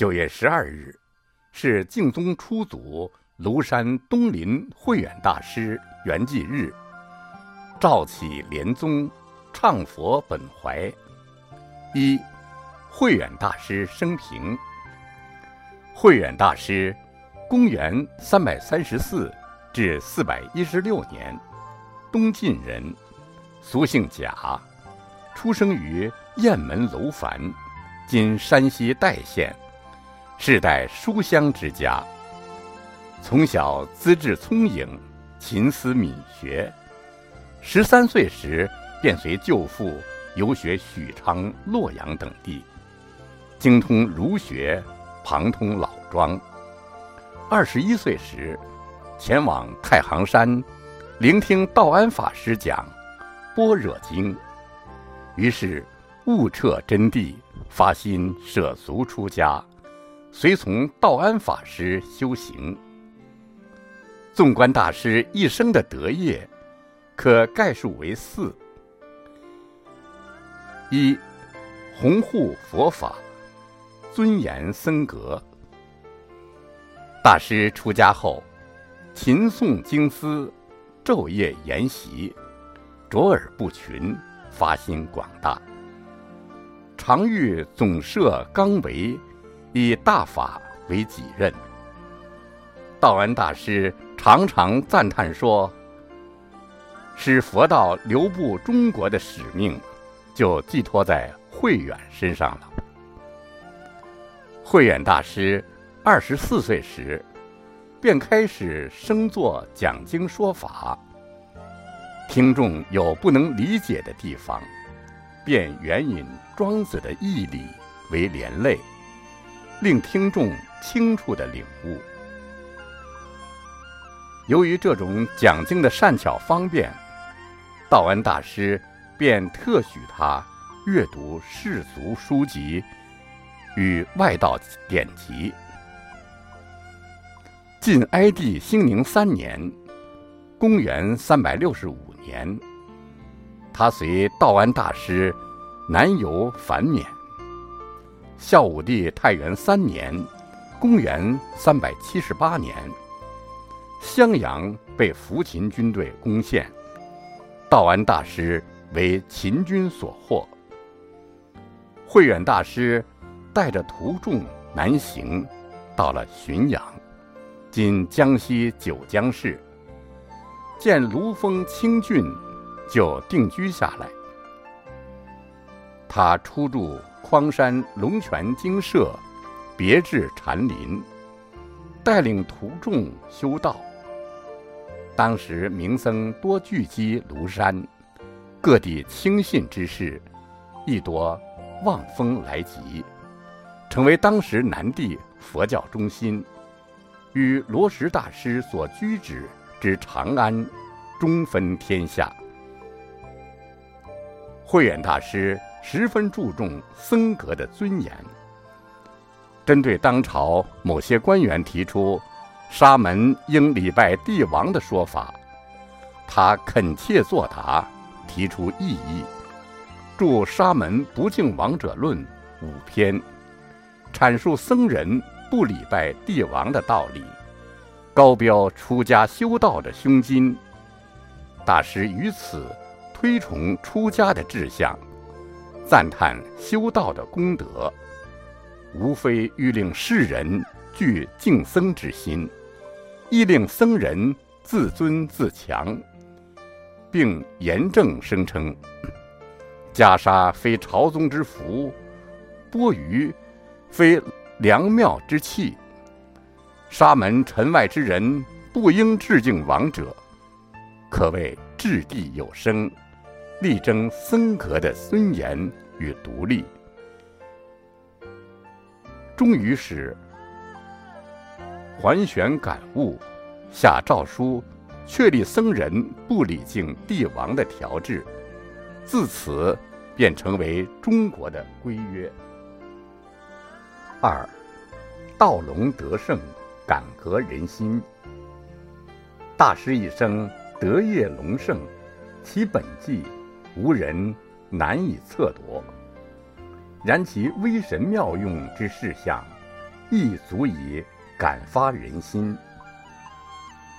九月十二日，是敬宗初祖庐山东林慧远大师圆寂日。赵启莲宗，唱佛本怀。一，慧远大师生平。慧远大师，公元三百三十四至四百一十六年，东晋人，俗姓贾，出生于雁门楼烦，今山西代县，世代书香之家。从小资质聪颖，勤思敏学。十三岁时，便随舅父游学许昌、洛阳等地，精通儒学，旁通老庄。二十一岁时，前往太行山，聆听道安法师讲《般若经》，于是悟彻真谛，发心舍俗出家，随从道安法师修行。纵观大师一生的德业。可概述为四：一、弘护佛法，尊严僧格。大师出家后，勤诵经思，昼夜研习，卓尔不群，发心广大。常欲总摄纲维，以大法为己任。道安大师常常赞叹说。使佛道流布中国的使命，就寄托在慧远身上了。慧远大师二十四岁时，便开始升座讲经说法。听众有不能理解的地方，便援引庄子的义理为连累，令听众清楚的领悟。由于这种讲经的善巧方便。道安大师便特许他阅读世俗书籍与外道典籍。晋哀帝兴宁三年（公元365年），他随道安大师南游繁冕。孝武帝太元三年（公元378年），襄阳被扶秦军队攻陷。道安大师为秦军所获，慧远大师带着徒众南行，到了浔阳（今江西九江市），见庐峰清峻，就定居下来。他初住匡山龙泉精舍，别致禅林，带领徒众修道。当时名僧多聚集庐山，各地轻信之士亦多望风来集，成为当时南地佛教中心，与罗什大师所居止之长安，中分天下。慧远大师十分注重僧格的尊严，针对当朝某些官员提出。沙门应礼拜帝王的说法，他恳切作答，提出异议，著《沙门不敬王者论》五篇，阐述僧人不礼拜帝王的道理，高标出家修道的胸襟。大师于此推崇出家的志向，赞叹修道的功德，无非欲令世人具敬僧之心。亦令僧人自尊自强，并严正声称：袈裟非朝宗之福，钵盂非良庙之器，沙门尘外之人不应致敬王者，可谓掷地有声，力争僧格的尊严与独立。终于使。桓玄感悟，下诏书，确立僧人不礼敬帝王的条制，自此便成为中国的规约。二，道隆德胜，感革人心。大师一生德业隆盛，其本纪无人难以测夺，然其微神妙用之事项。亦足以感发人心。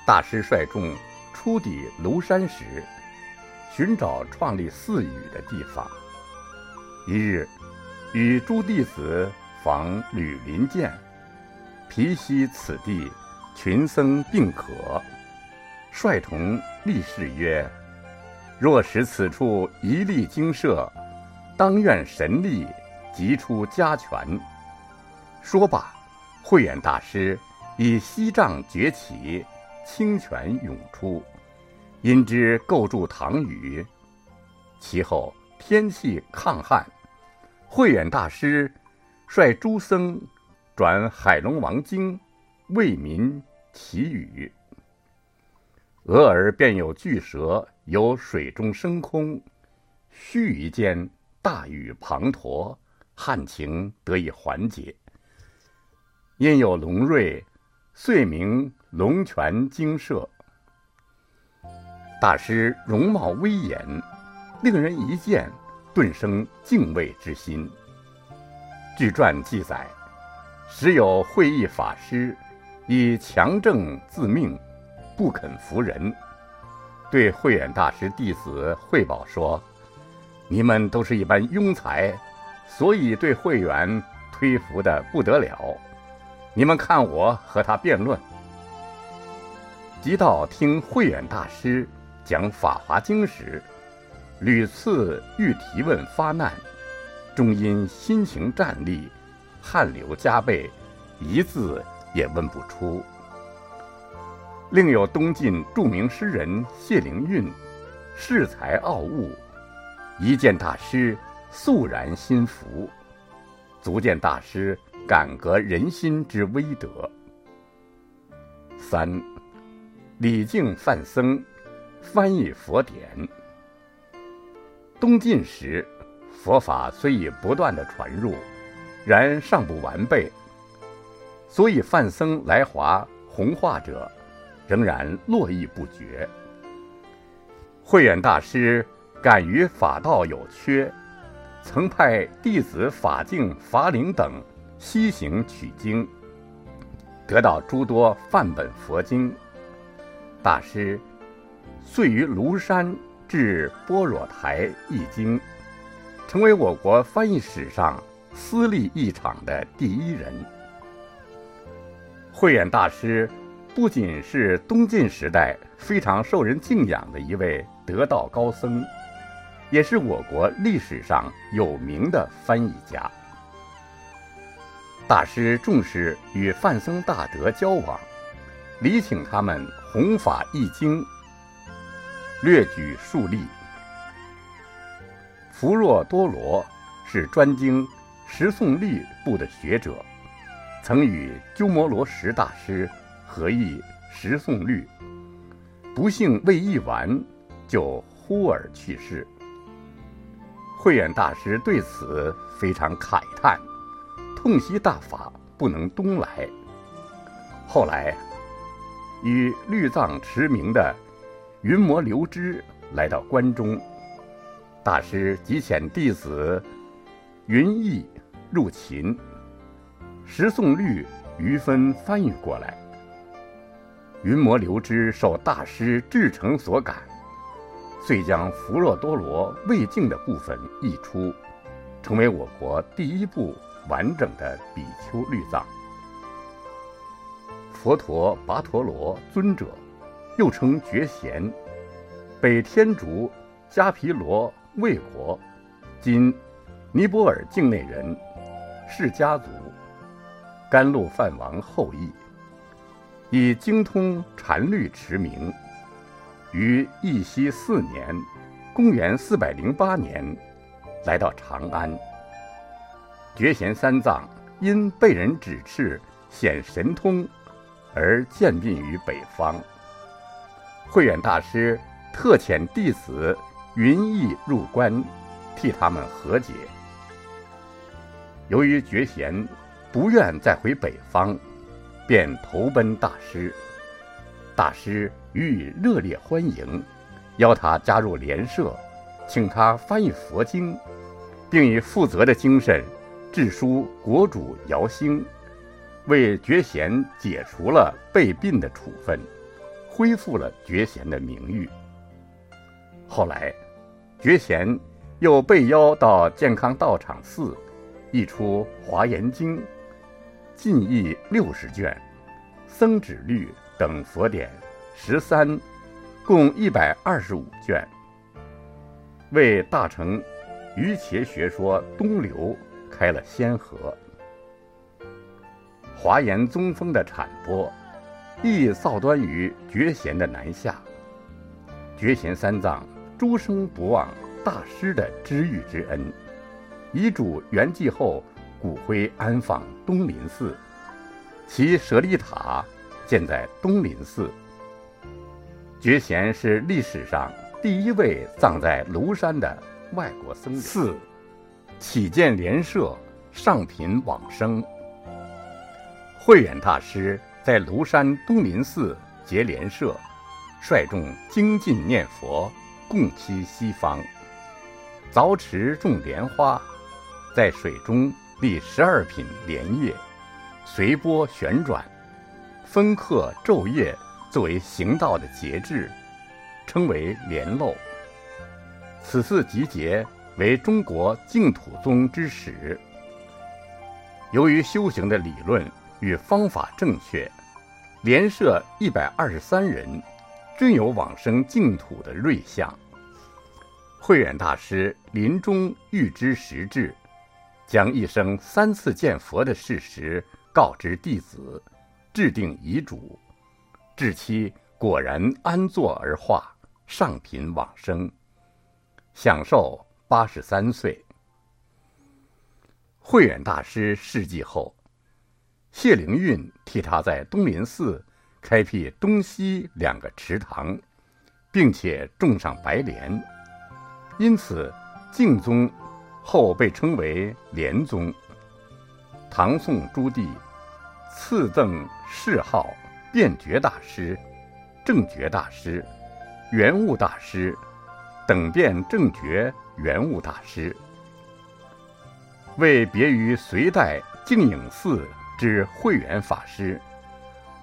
大师率众出抵庐山时，寻找创立寺宇的地方。一日，与诸弟子访吕林涧，皮悉此地群僧并可，率同立誓曰：“若使此处一立精舍，当愿神力即出家泉。”说罢，慧远大师以西藏崛起。清泉涌出，因之构筑唐宇。其后天气抗旱，慧远大师率诸僧转《海龙王经》，为民祈雨。俄而便有巨蛇由水中升空，须臾间大雨滂沱，旱情得以缓解。因有龙瑞，遂名。龙泉精舍，大师容貌威严，令人一见顿生敬畏之心。据传记载，时有会意法师以强正自命，不肯服人，对慧远大师弟子汇报说：“你们都是一般庸才，所以对慧远推服的不得了。你们看我和他辩论。”即到听慧远大师讲《法华经》时，屡次欲提问发难，终因心情战栗，汗流浃背，一字也问不出。另有东晋著名诗人谢灵运，恃才傲物，一见大师肃然心服，足见大师感革人心之威德。三。李靖范僧翻译佛典。东晋时，佛法虽已不断的传入，然尚不完备，所以范僧来华弘化者，仍然络绎不绝。慧远大师敢于法道有缺，曾派弟子法净、法灵等西行取经，得到诸多范本佛经。大师遂于庐山至般若台译经，成为我国翻译史上私立译场的第一人。慧远大师不仅是东晋时代非常受人敬仰的一位得道高僧，也是我国历史上有名的翻译家。大师重视与范僧大德交往。礼请他们弘法译经，略举数例。弗若多罗是专精十诵律部的学者，曾与鸠摩罗什大师何意十诵律，不幸未译完就忽而去世。慧远大师对此非常慨叹，痛惜大法不能东来。后来。与律藏驰名的云魔留支来到关中，大师即遣弟子云逸入秦，十诵律余分翻译过来。云魔留支受大师至诚所感，遂将弗若多罗未尽的部分译出，成为我国第一部完整的比丘律藏。佛陀跋陀罗尊者，又称觉贤，北天竺迦毗罗卫国（今尼泊尔境内人），释家族，甘露梵王后裔，以精通禅律驰名。于义熙四年（公元408年），来到长安。觉贤三藏因被人指斥显神通。而渐并于北方。慧远大师特遣弟子云逸入关，替他们和解。由于觉贤不愿再回北方，便投奔大师。大师予以热烈欢迎，邀他加入联社，请他翻译佛经，并以负责的精神致书国主姚兴。为觉贤解除了被并的处分，恢复了觉贤的名誉。后来，觉贤又被邀到健康道场寺，译出《华严经》，进译六十卷，《僧指律》等佛典十三，共一百二十五卷，为大乘瑜伽学说东流开了先河。华严宗风的产播，亦造端于觉贤的南下。觉贤三藏诸生不忘大师的知遇之恩，遗嘱圆寂后，骨灰安放东林寺，其舍利塔建在东林寺。觉贤是历史上第一位葬在庐山的外国僧人。四，起建莲社，上品往生。慧远大师在庐山东林寺结莲社，率众精进念佛，共期西方。凿池种莲花，在水中第十二品莲叶，随波旋转，分刻昼夜作为行道的节制，称为莲漏。此次集结为中国净土宗之始。由于修行的理论。与方法正确，连设一百二十三人，均有往生净土的瑞相。慧远大师临终预知时至，将一生三次见佛的事实告知弟子，制定遗嘱，至期果然安坐而化，上品往生，享寿八十三岁。慧远大师逝寂后。谢灵运替他在东林寺开辟东西两个池塘，并且种上白莲，因此净宗后被称为莲宗。唐宋诸帝赐赠谥号辩觉大师、正觉大师、圆悟大师等辩正觉圆悟大师，为别于隋代净影寺。之慧远法师，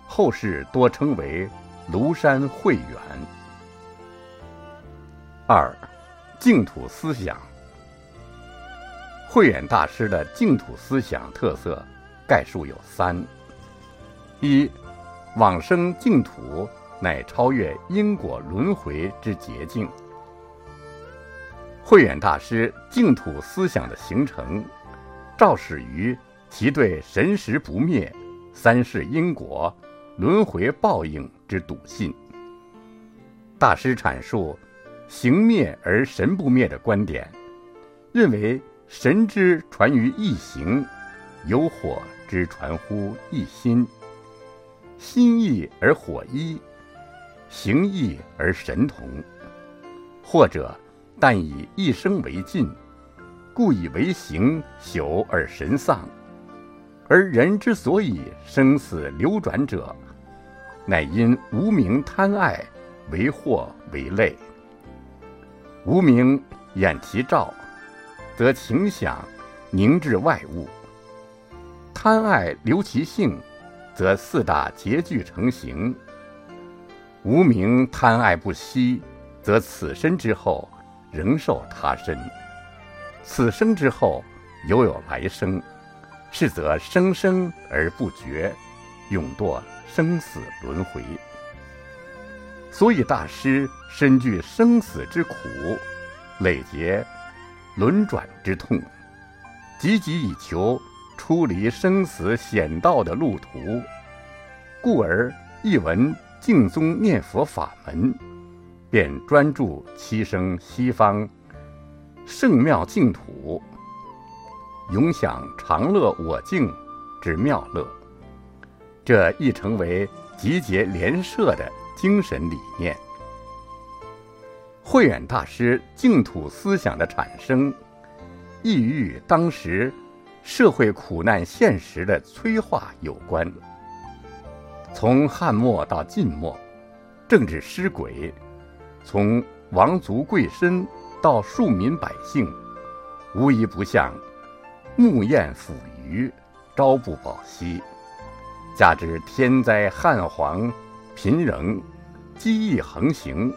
后世多称为庐山慧远。二，净土思想。慧远大师的净土思想特色概述有三：一，往生净土乃超越因果轮回之捷径。慧远大师净土思想的形成，肇始于。其对神识不灭、三世因果、轮回报应之笃信。大师阐述“形灭而神不灭”的观点，认为神之传于一形，有火之传乎一心，心异而火一，形异而神同。或者但以一生为尽，故以为形朽而神丧。而人之所以生死流转者，乃因无名贪爱为祸为累。无名掩其照，则情想凝滞外物；贪爱留其性，则四大结聚成形。无名贪爱不息，则此身之后仍受他身，此生之后犹有来生。是则生生而不绝，永堕生死轮回。所以大师深具生死之苦，累劫轮转之痛，汲汲以求出离生死险道的路途，故而一闻净宗念佛法门，便专注七生西方圣妙净土。永享长乐我净之妙乐，这亦成为集结联社的精神理念。慧远大师净土思想的产生，亦与当时社会苦难现实的催化有关。从汉末到晋末，政治失轨；从王族贵绅到庶民百姓，无一不像。木燕腐鱼，朝不保夕，加之天灾旱蝗、贫仍、饥疫横行，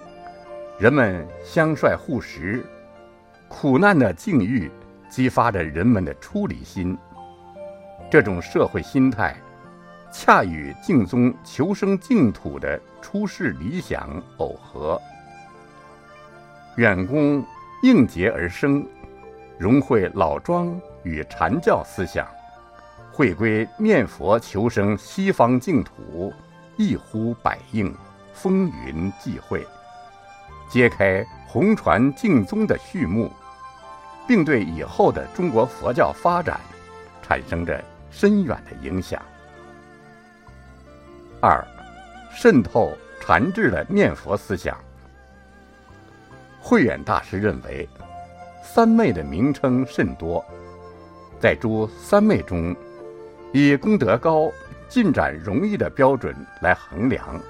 人们相率护食，苦难的境遇激发着人们的出离心。这种社会心态，恰与敬宗求生净土的出世理想耦合。远公应节而生，融汇老庄与禅教思想，会归念佛求生西方净土，一呼百应，风云际会，揭开红传净宗的序幕，并对以后的中国佛教发展产生着深远的影响。二，渗透禅智的念佛思想。慧远大师认为，三昧的名称甚多，在诸三昧中，以功德高、进展容易的标准来衡量，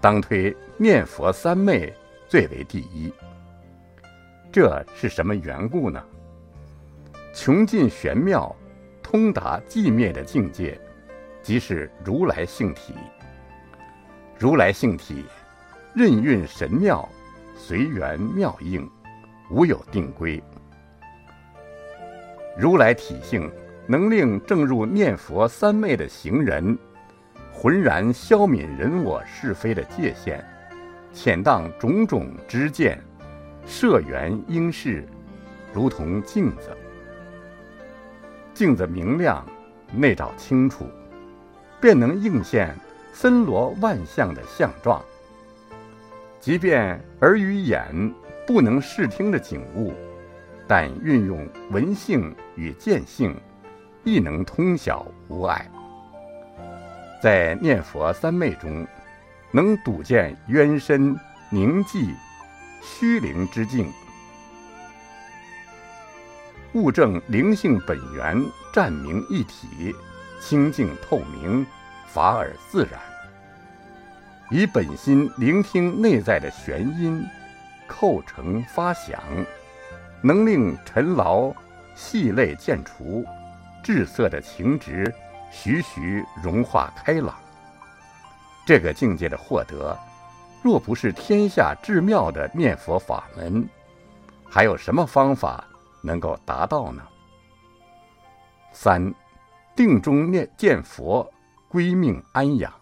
当推念佛三昧最为第一。这是什么缘故呢？穷尽玄妙、通达寂灭的境界，即是如来性体。如来性体，任运神妙。随缘妙应，无有定规。如来体性能令正入念佛三昧的行人，浑然消泯人我是非的界限，浅荡种种之见，摄缘应事，如同镜子。镜子明亮，内照清楚，便能映现森罗万象的相状。即便耳与眼不能视听的景物，但运用闻性与见性，亦能通晓无碍。在念佛三昧中，能睹见渊深凝寂、虚灵之境，悟证灵性本源，湛明一体，清净透明，法尔自然。以本心聆听内在的玄音，叩成发响，能令尘劳细泪渐除，至色的情执徐徐融化开朗。这个境界的获得，若不是天下至妙的念佛法门，还有什么方法能够达到呢？三，定中念见佛，归命安养。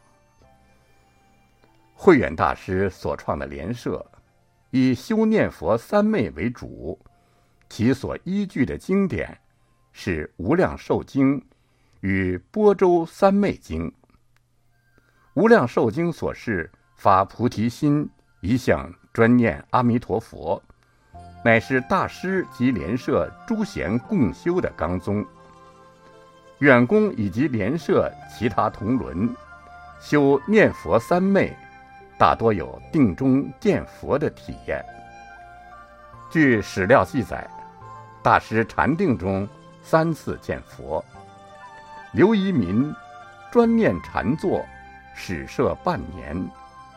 慧远大师所创的莲社，以修念佛三昧为主，其所依据的经典是《无量寿经》与《波州三昧经》。《无量寿经》所示发菩提心，一向专念阿弥陀佛，乃是大师及莲社诸贤共修的纲宗。远公以及莲社其他同伦，修念佛三昧。大多有定中见佛的体验。据史料记载，大师禅定中三次见佛。刘一民专念禅坐，始设半年，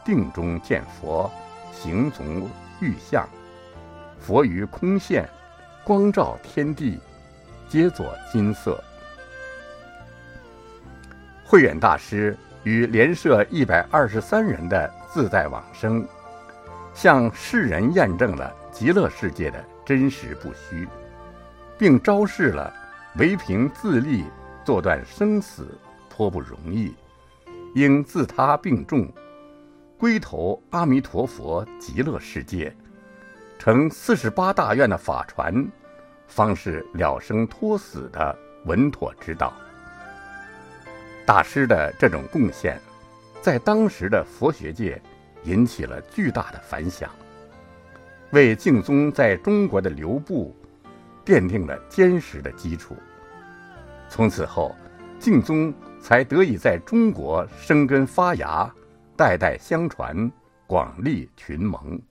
定中见佛，行从玉像，佛于空现，光照天地，皆作金色。慧远大师与连社一百二十三人的。自在往生，向世人验证了极乐世界的真实不虚，并昭示了唯凭自力做断生死颇不容易，应自他并重，归投阿弥陀佛极乐世界，成四十八大愿的法传，方是了生脱死的稳妥之道。大师的这种贡献。在当时的佛学界，引起了巨大的反响，为净宗在中国的流布奠定了坚实的基础。从此后，净宗才得以在中国生根发芽，代代相传，广立群盟。